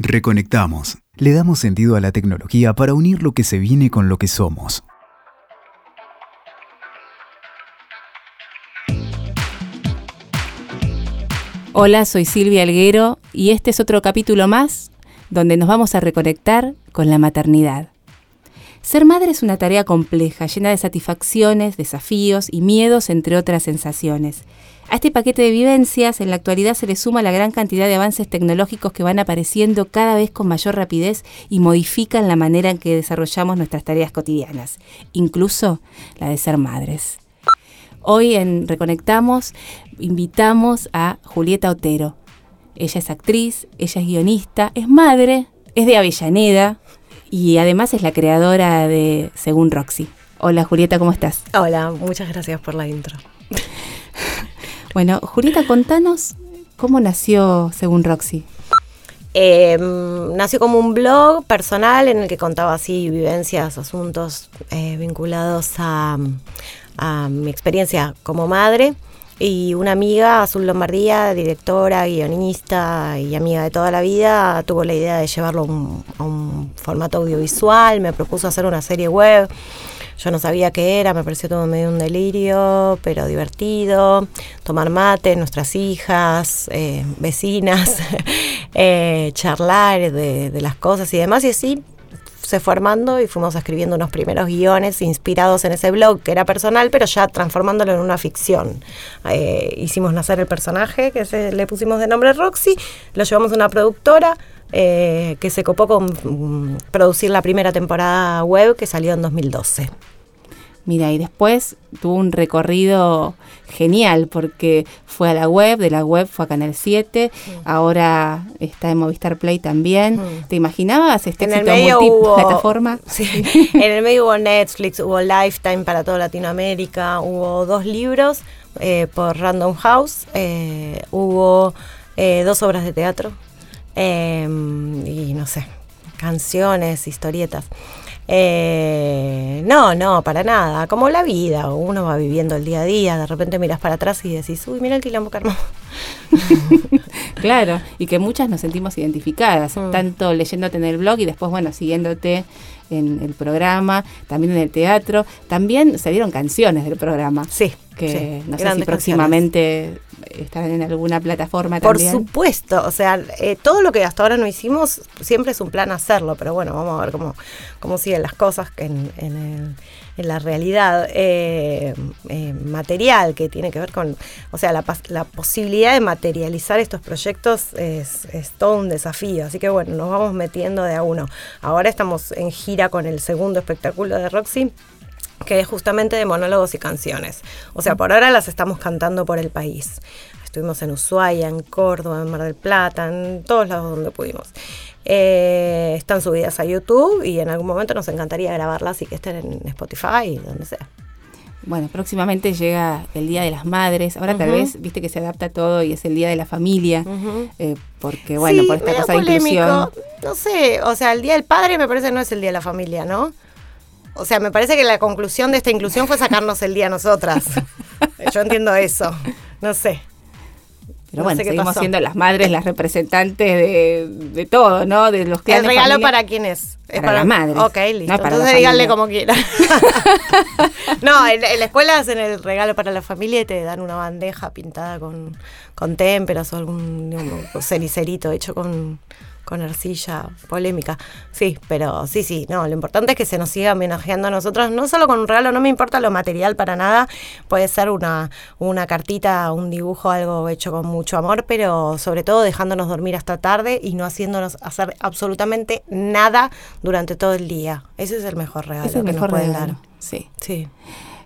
Reconectamos. Le damos sentido a la tecnología para unir lo que se viene con lo que somos. Hola, soy Silvia Alguero y este es otro capítulo más donde nos vamos a reconectar con la maternidad. Ser madre es una tarea compleja, llena de satisfacciones, desafíos y miedos, entre otras sensaciones. A este paquete de vivencias, en la actualidad se le suma la gran cantidad de avances tecnológicos que van apareciendo cada vez con mayor rapidez y modifican la manera en que desarrollamos nuestras tareas cotidianas, incluso la de ser madres. Hoy en Reconectamos invitamos a Julieta Otero. Ella es actriz, ella es guionista, es madre, es de Avellaneda y además es la creadora de Según Roxy. Hola Julieta, ¿cómo estás? Hola, muchas gracias por la intro. bueno, Julieta, contanos cómo nació Según Roxy. Em, nació como un blog personal en el que contaba así vivencias, asuntos eh, vinculados a, a mi experiencia como madre y una amiga, Azul Lombardía, directora, guionista y amiga de toda la vida, tuvo la idea de llevarlo a un formato audiovisual, me propuso hacer una serie web. Yo no sabía qué era, me pareció todo medio un delirio, pero divertido. Tomar mate, nuestras hijas, eh, vecinas, eh, charlar de las cosas y demás. Y así se fue armando y fuimos escribiendo unos primeros guiones inspirados en ese blog que era personal, pero ya transformándolo en una ficción. Eh, hicimos nacer el personaje que le pusimos de nombre Roxy, lo llevamos a una productora. Eh, que se copó con mm, producir la primera temporada web que salió en 2012. Mira, y después tuvo un recorrido genial porque fue a la web, de la web fue a Canal 7, mm. ahora está en Movistar Play también. Mm. ¿Te imaginabas este en éxito multiplataforma? Sí. en el medio hubo Netflix, hubo Lifetime para toda Latinoamérica, hubo dos libros eh, por Random House, eh, hubo eh, dos obras de teatro em, y no sé, canciones, historietas. Eh, no, no, para nada. Como la vida, uno va viviendo el día a día, de repente miras para atrás y decís, uy, mira el quilombo que claro, y que muchas nos sentimos identificadas, mm. tanto leyéndote en el blog y después, bueno, siguiéndote en el programa, también en el teatro. También se dieron canciones del programa. Sí. Que no sé si próximamente estarán en alguna plataforma también. Por supuesto, o sea, eh, todo lo que hasta ahora no hicimos, siempre es un plan hacerlo, pero bueno, vamos a ver cómo, cómo siguen las cosas en, en, la realidad eh, eh, material que tiene que ver con, o sea, la, la posibilidad de materializar estos proyectos es, es, todo un desafío, así que bueno, nos vamos metiendo de a uno. Ahora estamos en gira con el segundo espectáculo de Roxy que es justamente de monólogos y canciones. O sea, por ahora las estamos cantando por el país. Estuvimos en Ushuaia, en Córdoba, en Mar del Plata, en todos lados donde pudimos. Eh, están subidas a YouTube y en algún momento nos encantaría grabarlas y que estén en Spotify, donde sea. Bueno, próximamente llega el Día de las Madres. Ahora tal vez, viste que se adapta todo y es el Día de la Familia. Eh, porque, bueno, por esta cosa de inclusión. No sé, o sea, el Día del Padre me parece no es el Día de la Familia, ¿no? O sea, me parece que la conclusión de esta inclusión fue sacarnos el día a nosotras. Yo entiendo eso. No sé. Pero bueno, seguimos siendo las madres, las representantes de, todo, ¿no? De los ¿El regalo para quién es? es para, las madres. Ok, listo. Entonces díganle como quieran. no, en, la escuela hacen el regalo para la familia y te dan una bandeja pintada con, con témperas o algún cericerito hecho con con arcilla polémica. Sí, pero sí, sí, no, lo importante es que se nos siga homenajeando a nosotros, no solo con un regalo, no me importa lo material para nada, puede ser una, una cartita, un dibujo, algo hecho con mucho amor, pero sobre todo dejándonos dormir hasta tarde y no haciéndonos hacer absolutamente nada durante todo el día. Ese es el mejor regalo es el mejor nos pueden dar. Sí. sí.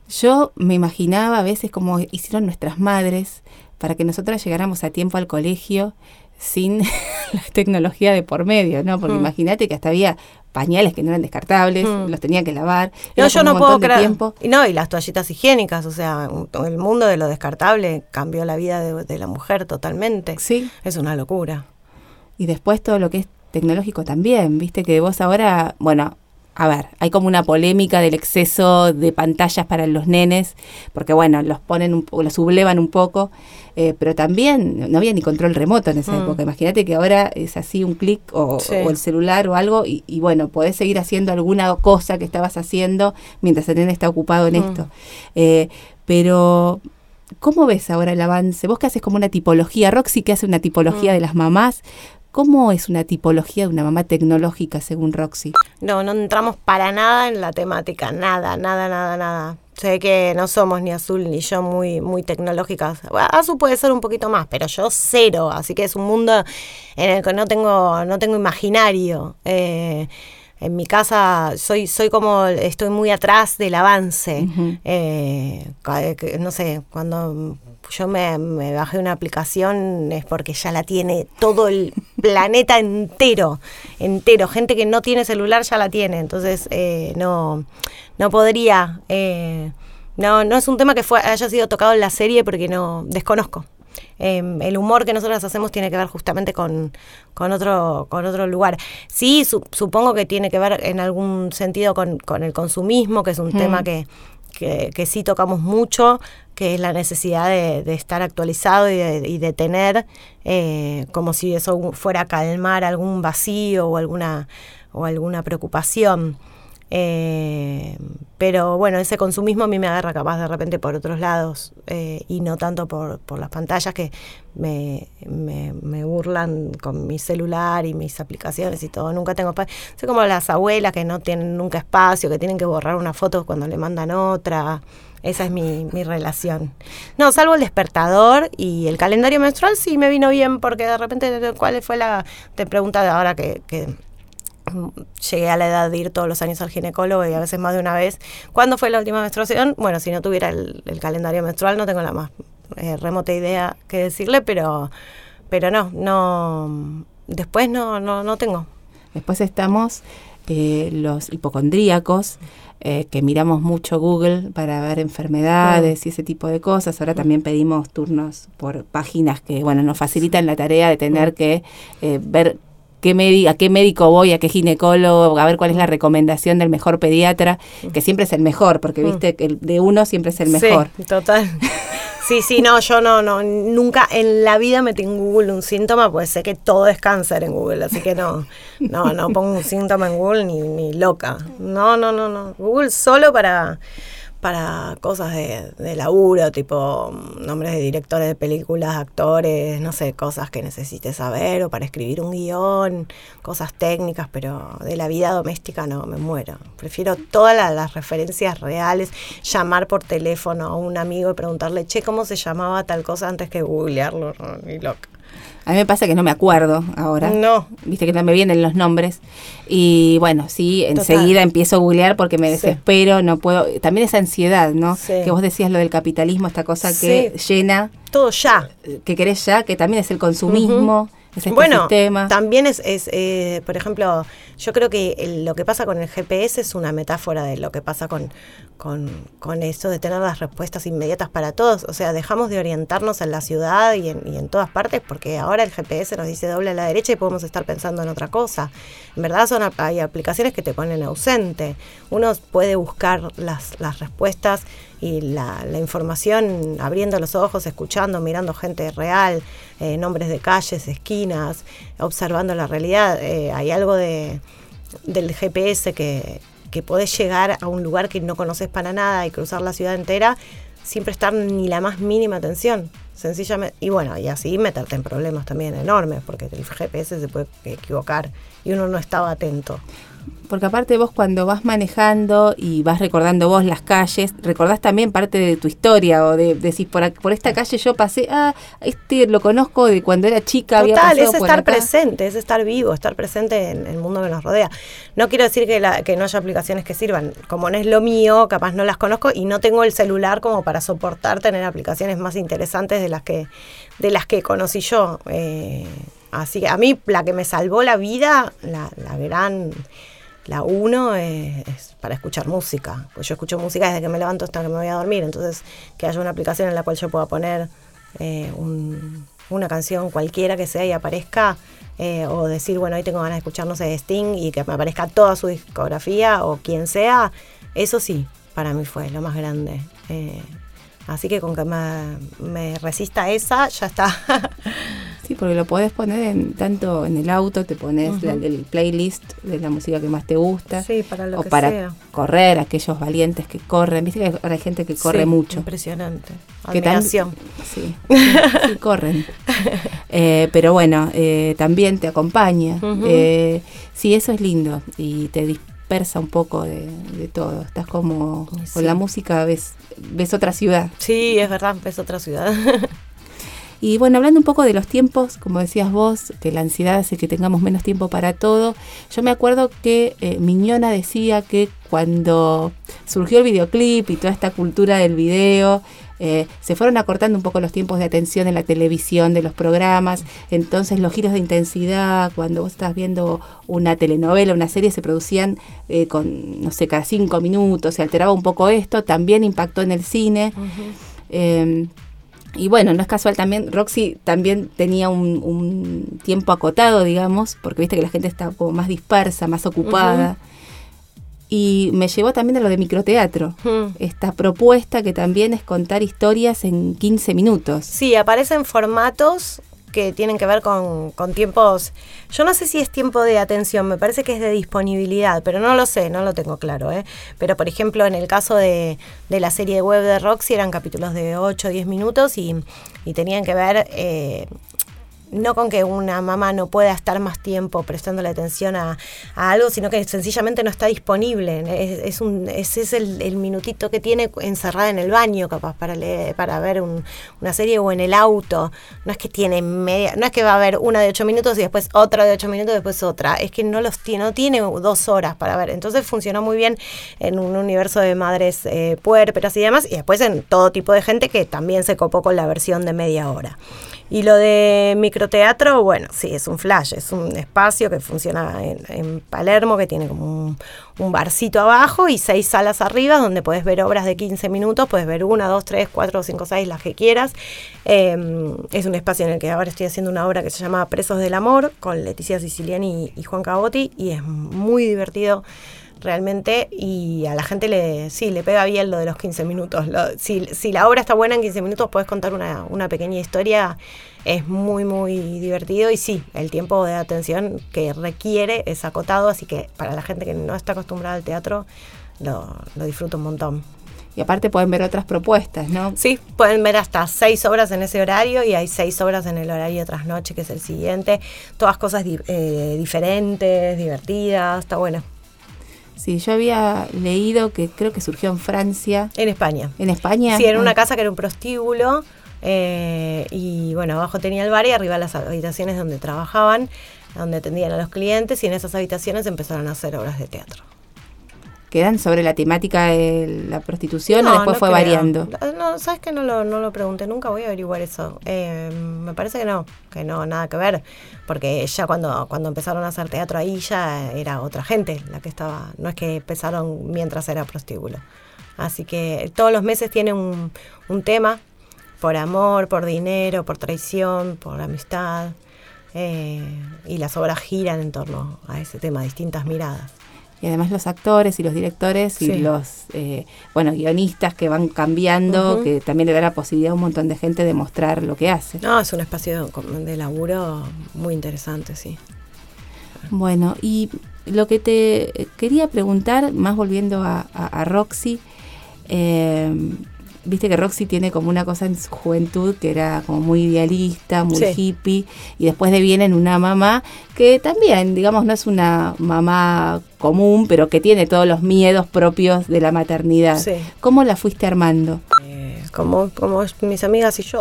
Yo me imaginaba a veces como hicieron nuestras madres para que nosotras llegáramos a tiempo al colegio sin la tecnología de por medio, ¿no? Porque mm. imagínate que hasta había pañales que no eran descartables, mm. los tenía que lavar. No, yo no puedo creer. No, y las toallitas higiénicas, o sea, el mundo de lo descartable cambió la vida de, la mujer totalmente. Sí. Es una locura. Y después todo lo que es tecnológico también, viste que vos ahora, bueno, a ver, hay como una polémica del exceso de pantallas para los nenes, porque bueno, los ponen un poco, los sublevan un poco, eh, pero también no había ni control remoto en esa Mm. época. Imagínate que ahora es así un clic o, Sí. o el celular o algo, y, y bueno, podés seguir haciendo alguna cosa que estabas haciendo mientras el nene está ocupado en Mm. esto. Eh, pero, ¿cómo ves ahora el avance? Vos que haces como una tipología, Roxy que hace una tipología Mm. de las mamás, ¿cómo es una tipología de una mamá tecnológica según Roxy? No, no entramos para nada en la temática, nada, nada, nada, nada. Sé que no somos ni Azul ni yo muy, muy tecnológicas. Azul puede ser un poquito más, pero yo cero. Así que es un mundo en el que no tengo, no tengo imaginario. Eh, en mi casa soy, soy como, estoy muy atrás del avance. Ujú. Eh, ca- que- no sé, cuando yo me, me bajé una aplicación es porque ya la tiene todo el planeta entero, entero. Gente que no tiene celular ya la tiene, entonces eh, no, no podría. eh, no, no es un tema que fue, haya sido tocado en la serie porque no desconozco. Eh, el humor que nosotros hacemos tiene que ver justamente con, con otro con otro lugar. Sí, su- supongo que tiene que ver en algún sentido con, con el consumismo, que es un Mm. tema que, que, que sí tocamos mucho, que es la necesidad de, de estar actualizado y de, y de tener, eh, como si eso fuera a calmar algún vacío o alguna, o alguna preocupación. Eh, pero bueno, ese consumismo a mí me agarra capaz de repente por otros lados eh, y no tanto por, por las pantallas que me, me, me burlan con mi celular y mis aplicaciones y todo. Nunca tengo espacio. Soy como las abuelas que no tienen nunca espacio, que tienen que borrar una foto cuando le mandan otra. Esa es mi, mi relación. No, salvo el despertador y el calendario menstrual sí me vino bien porque de repente, ¿cuál fue la...? Te pregunta ahora que, llegué a la edad de ir todos los años al ginecólogo y a veces más de una vez. ¿Cuándo fue la última menstruación? Bueno, si no tuviera el, el calendario menstrual no tengo la más eh, remota idea que decirle, pero, pero no, no, después no, no, no tengo. Después estamos eh, los hipocondríacos, eh, que miramos mucho Google para ver enfermedades y ese tipo de cosas. Ahora también pedimos turnos por páginas que, bueno, nos facilitan la tarea de tener que eh, ver qué a qué médico voy, a qué ginecólogo, a ver cuál es la recomendación del mejor pediatra, que siempre es el mejor, porque viste que el de uno siempre es el mejor. Sí, total. Sí, sí, no, yo no, no, nunca en la vida metí en Google un síntoma, pues sé que todo es cáncer en Google, así que no, no, no pongo un síntoma en Google ni, ni loca. No, no, no, no. Google solo para, para cosas de, de laburo, tipo mm, nombres de directores de películas, actores, no sé, cosas que necesites saber, o para escribir un guion, cosas técnicas, pero de la vida doméstica no, me muero. Prefiero todas la- las referencias reales, llamar por teléfono a un amigo y preguntarle, che, ¿cómo se llamaba tal cosa antes que googlearlo? Ni loca. A mí me pasa que no me acuerdo ahora. No. Viste que no me vienen los nombres. Y bueno, sí, Total. enseguida empiezo a googlear porque me Sí. desespero, no puedo. También esa ansiedad, ¿no? Sí. Que vos decías lo del capitalismo, esta cosa que llena, Todo ya. que querés ya, que también es el consumismo, es este bueno, sistema. también es, es eh, por ejemplo, yo creo que el- lo que pasa con el GPS es una metáfora de lo que pasa con, con, con eso de tener las respuestas inmediatas para todos. O sea, dejamos de orientarnos en la ciudad y en, y en todas partes porque ahora el GPS nos dice doble a la derecha y podemos estar pensando en otra cosa. En verdad son hay aplicaciones que te ponen ausente. Uno puede buscar las, las respuestas y la, la información abriendo los ojos, escuchando, mirando gente real, eh, nombres de calles, esquinas, observando la realidad. Eh, hay algo de, del GPS que, que podés llegar a un lugar que no conoces para nada y cruzar la ciudad entera sin prestar ni la más mínima atención. Sencillamente, y bueno, y así meterte en problemas también enormes, porque el GPS se puede equivocar y uno no estaba atento. Porque aparte vos cuando vas manejando y vas recordando vos las calles, recordás también parte de tu historia o de decir, por, por esta calle yo pasé, ah, este lo conozco de cuando era chica, había Total, pasado es estar presente, es estar vivo, estar presente en el mundo que nos rodea. No quiero decir que, la- que no haya aplicaciones que sirvan. Como no es lo mío, capaz no las conozco y no tengo el celular como para soportar tener aplicaciones más interesantes de las que, de las que conocí yo. Eh, así que a mí la que me salvó la vida, la, la gran, la uno, eh, es para escuchar música. Pues yo escucho música desde que me levanto hasta que me voy a dormir. Entonces, que haya una aplicación en la cual yo pueda poner eh, un, una canción cualquiera que sea y aparezca, eh, o decir, bueno, hoy tengo ganas de escuchar, no sé, Sting y que me aparezca toda su discografía o quien sea, eso sí, para mí fue lo más grande. Eh, así que con que me, me resista esa, ya está. Sí, porque lo podés poner en, tanto en el auto, te pones la- el playlist de la música que más te gusta. Sí, para lo o que para sea. correr, aquellos valientes que corren. Viste que hay gente que corre Sí, mucho. Impresionante. Que tan- Admiración. Sí, sí, corren. Eh, pero bueno, eh, también te acompaña. Eh, sí, eso es lindo y te dispersa un poco de, de todo. Estás como con la música, ves, ves otra ciudad. Sí, es verdad, es otra ciudad. Y bueno, hablando un poco de los tiempos, como decías vos, que la ansiedad hace que tengamos menos tiempo para todo, yo me acuerdo que eh, Miñona decía que cuando surgió el videoclip y toda esta cultura del video, eh, se fueron acortando un poco los tiempos de atención en la televisión, de los programas, entonces los giros de intensidad, cuando vos estás viendo una telenovela, una serie, se producían eh, con, no sé, cada cinco minutos, se alteraba un poco esto, también impactó en el cine. Eh, y bueno, no es casual también, Roxy también tenía un, un tiempo acotado, digamos, porque viste que la gente está como más dispersa, más ocupada. Y me llevó también a lo de microteatro, Mm. esta propuesta que también es contar historias en 15 minutos. Sí, aparecen formatos que tienen que ver con, con tiempos. Yo no sé si es tiempo de atención, me parece que es de disponibilidad, pero no lo sé, no lo tengo claro. ¿eh? Pero por ejemplo, en el caso de, de la serie web de Roxy, eran capítulos de 8 o 10 minutos y, y tenían que ver. eh, no con que una mamá no pueda estar más tiempo prestándole atención a, algo, sino que sencillamente no está disponible. Es, un, ese es el, minutito que tiene encerrada en el baño, capaz, para leer, para ver un- una serie o en el auto. No es que tiene media, no es que va a haber una de ocho minutos y después otra de ocho minutos, después otra. Es que no los tiene, no tiene dos horas para ver. Entonces funcionó muy bien en un universo de madres eh, puérperas y demás, y después en todo tipo de gente que también se copó con la versión de media hora. Y lo de microteatro, bueno, sí, es un flash, es un espacio que funciona en, Palermo, que tiene como un, barcito abajo y seis salas arriba, donde puedes ver obras de 15 minutos, puedes ver una, dos, tres, cuatro, cinco, seis, las que quieras. Eh, es un espacio en el que ahora estoy haciendo una obra que se llama Presos del Amor, con Leticia Siciliani y, y Juan Cabotti, y es muy divertido realmente y a la gente le sí le pega bien lo de los 15 minutos. Lo- si, si la obra está buena en 15 minutos puedes contar una, una pequeña historia, es muy muy divertido y sí, el tiempo de atención que requiere es acotado, así que para la gente que no está acostumbrada al teatro lo, lo disfruta un montón. Y aparte pueden ver otras propuestas, ¿no? Sí, pueden ver hasta seis obras en ese horario y hay seis obras en el horario tras noche, que es el siguiente. Todas cosas di- eh, diferentes, divertidas, está bueno. Sí, yo había leído que creo que surgió en Francia, En España. en España. Sí, en una Ah. casa que era un prostíbulo eh, y bueno, abajo tenía el bar y arriba las habitaciones donde trabajaban, donde atendían a los clientes y en esas habitaciones empezaron a hacer obras de teatro. ¿Quedan sobre la temática de la prostitución o No, después no fue creo. variando? No, sabes que no lo, no lo pregunté nunca, voy a averiguar eso. Eh, me parece que no, que no, nada que ver, porque ya cuando, cuando empezaron a hacer teatro ahí ya era otra gente la que estaba, no es que empezaron mientras era prostíbulo. Así que todos los meses tiene un, un tema, por amor, por dinero, por traición, por amistad, eh, y las obras giran en torno a ese tema, distintas miradas. Y además los actores y los directores y los eh, bueno guionistas que van cambiando, que también le da la posibilidad a un montón de gente de mostrar lo que hace. No, es un espacio de, de laburo muy interesante, sí. Bueno, y lo que te quería preguntar, más volviendo a, a- a Roxy, eh, viste que Roxy tiene como una cosa en su juventud que era como muy idealista, muy Sí. hippie, y después de viene en una mamá que también, digamos, no es una mamá común, pero que tiene todos los miedos propios de la maternidad. Sí. ¿Cómo la fuiste armando? Eh, como, como mis amigas y yo.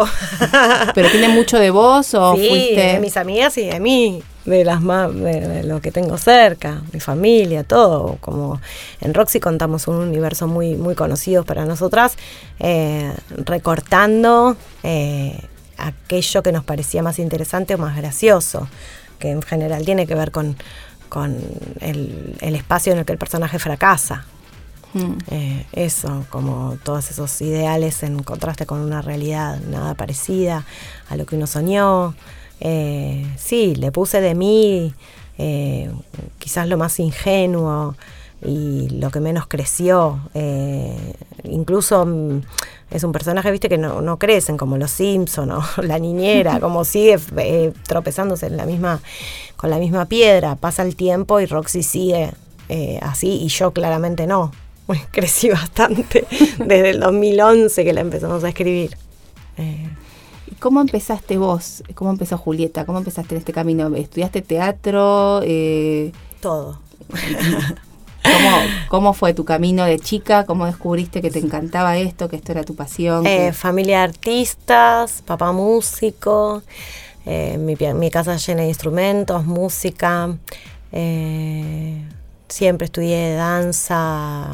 ¿Pero tiene mucho de vos o sí, fuiste...? de mis amigas y de mí, de las más, de, de lo que tengo cerca, mi familia, todo. Como en Roxy contamos un universo muy, muy conocido para nosotras, eh, recortando eh, aquello que nos parecía más interesante o más gracioso, que en general tiene que ver con, con el, el espacio en el que el personaje fracasa. Mm. Eh, eso, como todos esos ideales en contraste con una realidad nada parecida a lo que uno soñó. Eh, sí, le puse de mí eh, quizás lo más ingenuo y lo que menos creció. incluso mm, es un personaje, viste, que no, no crecen como los Simpson o la niñera, como sigue tropezándose en la misma, con la misma piedra. Pasa el tiempo y Roxy sigue así y yo claramente no. crecí bastante desde el 2011 que la empezamos a escribir. Eh, ¿Cómo empezaste vos? ¿Cómo empezó Julieta? ¿Cómo empezaste en este camino? ¿Estudiaste teatro? Eh, Todo. ¿Cómo, fue tu camino de chica? ¿Cómo descubriste que te encantaba esto, que esto era tu pasión? Eh, familia de artistas, papá músico, mi, mi, casa llena de instrumentos, música. Siempre estudié danza,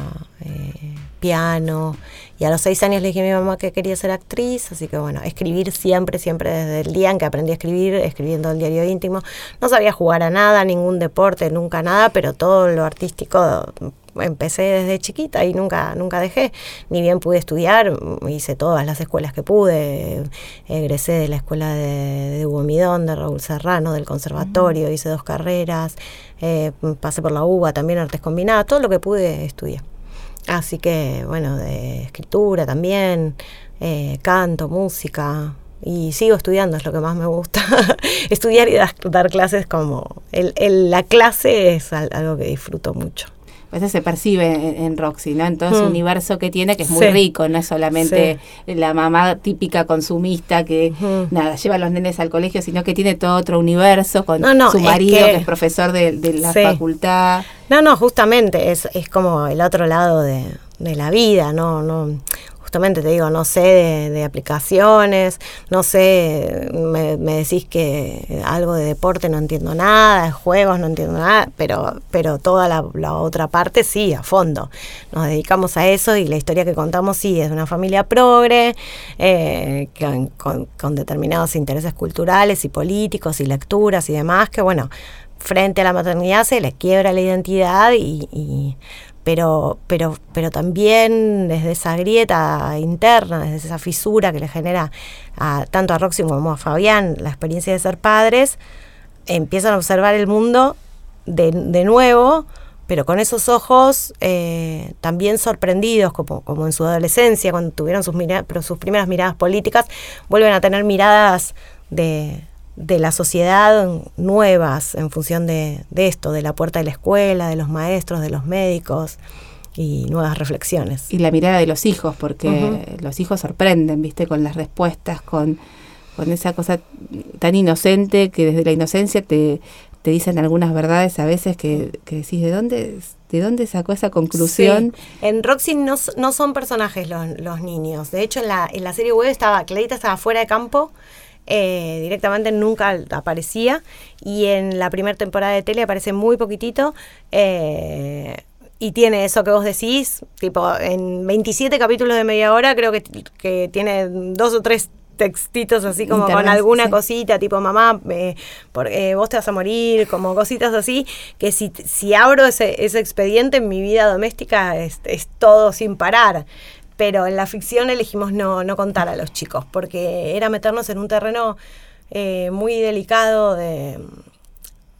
eh, piano, y a los seis años le dije a mi mamá que quería ser actriz, así que bueno, escribir siempre, siempre desde el día en que aprendí a escribir, escribiendo el diario íntimo. No sabía jugar a nada, ningún deporte, nunca nada, pero todo lo artístico empecé desde chiquita y nunca, nunca dejé. Ni bien pude estudiar, hice todas las escuelas que pude. Egresé de la escuela de, de Hugo Midón, de Raúl Serrano, del conservatorio, hice dos carreras, eh, pasé por la UBA, también artes combinadas, todo lo que pude estudiar. Así que, bueno, de escritura también, eh, canto, música, y sigo estudiando, es lo que más me gusta. Estudiar y dar, clases como... El, la clase es algo que disfruto mucho a veces se percibe en, Roxy, ¿no? En todo ese mm. universo que tiene, que es muy rico, no es solamente la mamá típica consumista que, nada, lleva a los nenes al colegio, sino que tiene todo otro universo con su marido, que, es profesor de, la facultad. No, no, justamente, es, es como el otro lado de, de la vida, ¿no? no justamente te digo, no sé de, aplicaciones, no sé, me, decís que algo de deporte no entiendo nada, de juegos no entiendo nada, pero, pero toda la, otra parte sí, a fondo. Nos dedicamos a eso y la historia que contamos sí es una familia progre, eh, con, determinados intereses culturales y políticos y lecturas y demás, que bueno, frente a la maternidad se le quiebra la identidad y pero, pero, pero también desde esa grieta interna, desde esa fisura que le genera tanto a Roxy como a Fabián la experiencia de ser padres, empiezan a observar el mundo de, nuevo, pero con esos ojos eh, también sorprendidos, como, como en su adolescencia, cuando tuvieron sus, sus primeras miradas políticas, vuelven a tener miradas de, de la sociedad nuevas en función de, esto, de la puerta de la escuela, de los maestros, de los médicos y nuevas reflexiones. Y la mirada de los hijos, porque los hijos sorprenden, viste, con las respuestas, con, con esa cosa tan inocente que desde la inocencia te, te dicen algunas verdades a veces que, que decís, ¿de dónde, ¿de dónde sacó esa conclusión? En Roxy no, no son personajes los, los, niños. De hecho, en la, en la serie web estaba, Clarita estaba fuera de campo eh, directamente nunca aparecía y en la primera temporada de tele aparece muy poquitito. Eh, y tiene eso que vos decís, tipo, en 27 capítulos de media hora creo que, que tiene dos o tres textitos así como con alguna cosita, tipo mamá, eh, vos te vas a morir, como cositas así, que si, si abro ese, ese expediente en mi vida doméstica es, es todo sin parar pero en la ficción elegimos no, no contar a los chicos, porque era meternos en un terreno eh, muy delicado de,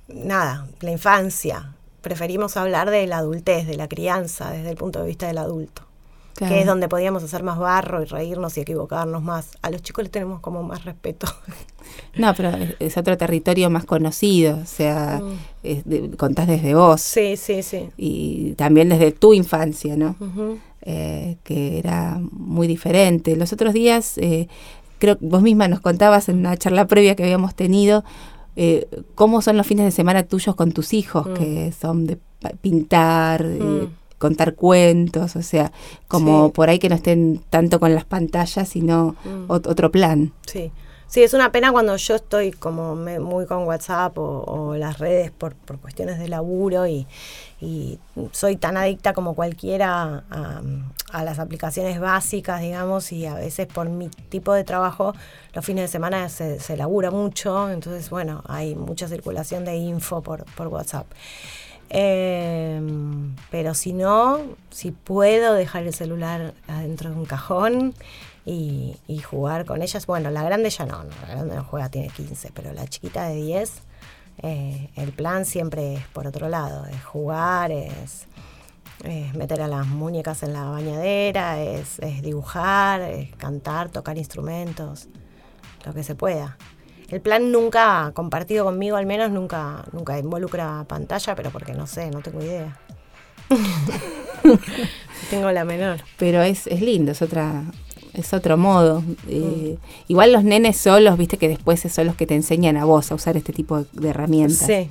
nada, la infancia. Preferimos hablar de la adultez, de la crianza, desde el punto de vista del adulto. Que es donde podíamos hacer más barro y reírnos y equivocarnos más. A los chicos les tenemos como más respeto. No, pero es otro territorio más conocido, o sea, mm. contás desde vos. Sí, sí, sí. Y también desde tu infancia, ¿no? Eh, que era muy diferente. Los otros días, eh, creo que vos misma nos contabas en una charla previa que habíamos tenido, eh, cómo son los fines de semana tuyos con tus hijos, mm. que son de pintar, mm. contar cuentos, o sea, como por ahí que no estén tanto con las pantallas, sino mm. otro plan. Sí. Sí, es una pena cuando yo estoy como muy con WhatsApp o, las redes por, por, cuestiones de laburo y, y, soy tan adicta como cualquiera a, las aplicaciones básicas, digamos, y a veces por mi tipo de trabajo los fines de semana se, se labura mucho, entonces bueno, hay mucha circulación de info por, por WhatsApp. Em, pero si no, si puedo dejar el celular adentro de un cajón y, jugar con ellas. Bueno, la grande ya no, la grande no juega, tiene 15, pero la chiquita de 10, eh, el plan siempre es por otro lado, es jugar, es, meter a las muñecas en la bañadera, es, es dibujar, es cantar, tocar instrumentos, lo que se pueda. El plan nunca, compartido conmigo al menos, nunca, nunca involucra pantalla, pero porque no sé, no tengo idea. tengo la menor. Pero es, es lindo, es otra, es otro modo. Eh, mm. Igual los nenes solos, viste que después son los que te enseñan a vos a usar este tipo de herramientas. Sí.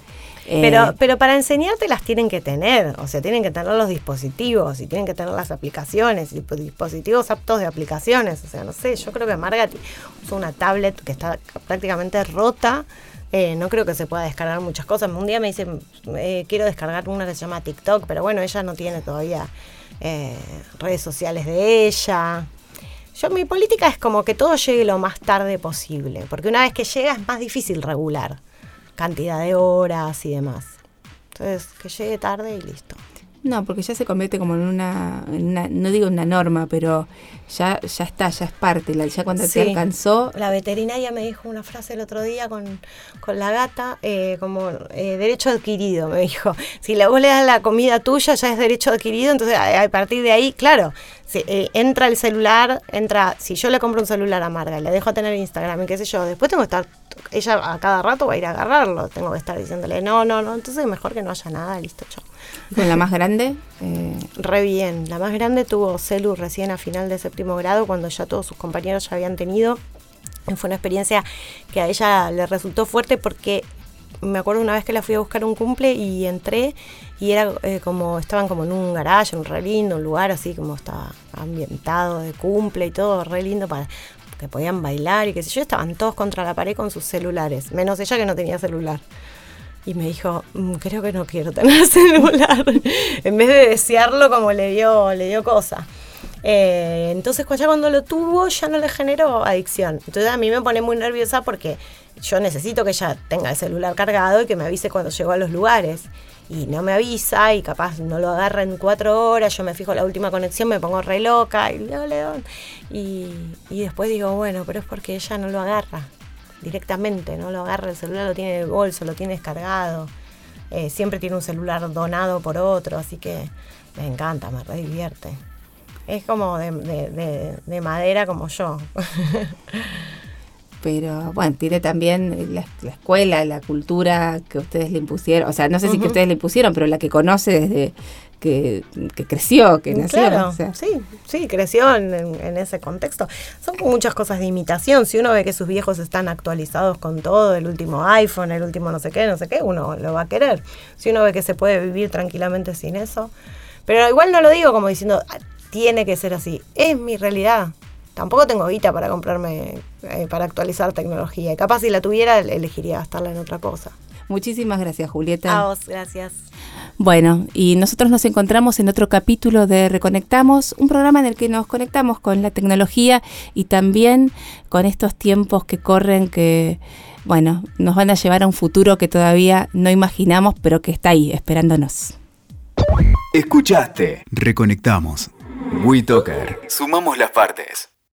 Eh, pero, pero para enseñarte las tienen que tener, o sea, tienen que tener los dispositivos y tienen que tener las aplicaciones, y dispositivos aptos de aplicaciones. O sea, no sé, yo creo que Marga usa una tablet que está prácticamente rota. Eh, no creo que se pueda descargar muchas cosas. Un día me dice, eh, quiero descargar una que se llama TikTok, pero bueno, ella no tiene todavía redes sociales de ella. Yo mi política es como que todo llegue lo más tarde posible, porque una vez que llega es más difícil regular cantidad de horas y demás. Entonces, que llegue tarde y listo. No, porque ya se convierte como en una, no digo una norma, pero ya, ya está, ya es parte, ya cuando se alcanzó. La veterinaria me dijo una frase el otro día con, la gata, eh, como eh, derecho adquirido, me dijo. Si le, vos le das la comida tuya, ya es derecho adquirido, entonces a, partir de ahí, claro, eh, entra el celular, entra, si yo le compro un celular a Marga y le dejo tener Instagram y qué sé yo, después tengo que estar ella a cada rato va a ir a agarrarlo. Tengo que estar diciéndole, no, no, no, entonces mejor que no haya nada, listo, chao. ¿Con la más grande? Eh, Re bien. La más grande tuvo celu recién a final de séptimo grado, cuando ya todos sus compañeros ya habían tenido. Fue una experiencia que a ella le resultó fuerte porque me acuerdo una vez que la fui a buscar un cumple y entré y era eh, como, estaban como en un garaje, un re lindo, un lugar así como estaba ambientado de cumple y todo, re lindo para, que podían bailar y qué sé yo, estaban todos contra la pared con sus celulares, menos ella que no tenía celular. Y me dijo, mm, creo que no quiero tener celular. en vez de desearlo como le dio, le dio cosa. Eh, entonces cuando lo tuvo ya no le generó adicción. Entonces a mí me pone muy nerviosa porque yo necesito que ella tenga el celular cargado y que me avise cuando llegó a los lugares y no me avisa y capaz no lo agarra en cuatro horas, yo me fijo la última conexión, me pongo re loca y, y, y después digo, bueno, pero es porque ella no lo agarra directamente, no lo agarra, el celular lo tiene en el bolso, lo tiene descargado, eh, siempre tiene un celular donado por otro, así que me encanta, me re divierte. Es como de, de madera como yo. pero bueno, tiene también la, escuela, la cultura que ustedes le impusieron, o sea, no sé si que ustedes le impusieron, pero la que conoce desde que, creció, que nació. Claro, sí, sí, creció en, ese contexto. Son muchas cosas de imitación. Si uno ve que sus viejos están actualizados con todo, el último iPhone, el último no sé qué, no sé qué, uno lo va a querer. Si uno ve que se puede vivir tranquilamente sin eso. Pero igual no lo digo como diciendo, ah, tiene que ser así. Es mi realidad tampoco tengo guita para comprarme, eh, para actualizar tecnología. Y capaz si la tuviera, elegiría gastarla en otra cosa. Muchísimas gracias, Julieta. A vos, gracias. Bueno, y nosotros nos encontramos en otro capítulo de Reconectamos, un programa en el que nos conectamos con la tecnología y también con estos tiempos que corren que, bueno, nos van a llevar a un futuro que todavía no imaginamos, pero que está ahí, esperándonos. Escuchaste. Reconectamos. WeToker. Sumamos las partes.